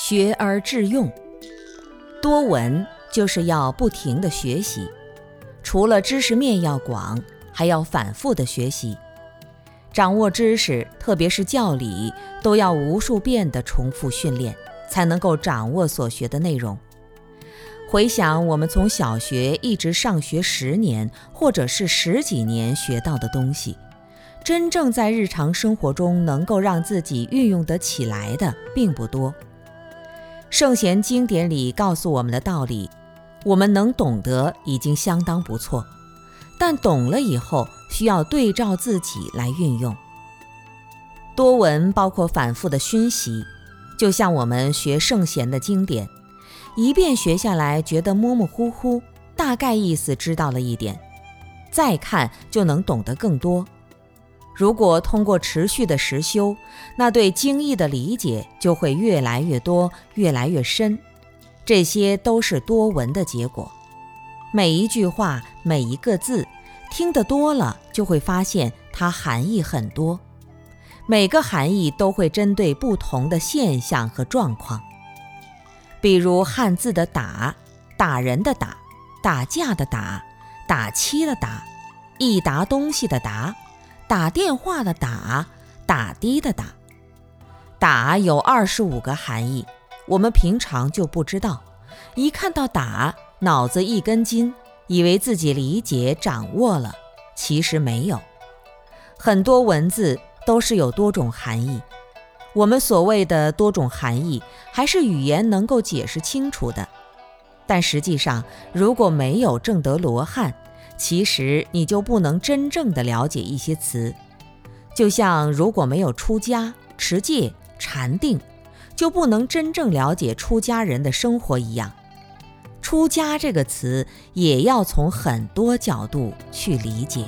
学而致用，多闻就是要不停的学习，除了知识面要广，还要反复的学习。掌握知识，特别是教理，都要无数遍的重复训练，才能够掌握所学的内容。回想我们从小学一直上学十年，或者是十几年学到的东西，真正在日常生活中能够让自己运用得起来的并不多。圣贤经典里告诉我们的道理，我们能懂得已经相当不错，但懂了以后，需要对照自己来运用。多闻包括反复的熏习，就像我们学圣贤的经典。一遍学下来，觉得模模糊糊，大概意思知道了一点，再看就能懂得更多。如果通过持续的实修，那对经义的理解就会越来越多，越来越深。这些都是多闻的结果。每一句话，每一个字，听得多了，就会发现它含义很多，每个含义都会针对不同的现象和状况。比如汉字的“打”，打人的“打”，打架的“打”，打妻的“打”，一沓东西的“沓”，打电话的“打”，打的的“打”。打有二十五个含义，我们平常就不知道。一看到“打”，脑子一根筋，以为自己理解掌握了，其实没有。很多文字都是有多种含义。我们所谓的多种含义，还是语言能够解释清楚的。但实际上，如果没有正得罗汉，其实你就不能真正的了解一些词。就像如果没有出家、持戒、禅定，就不能真正了解出家人的生活一样。出家这个词，也要从很多角度去理解。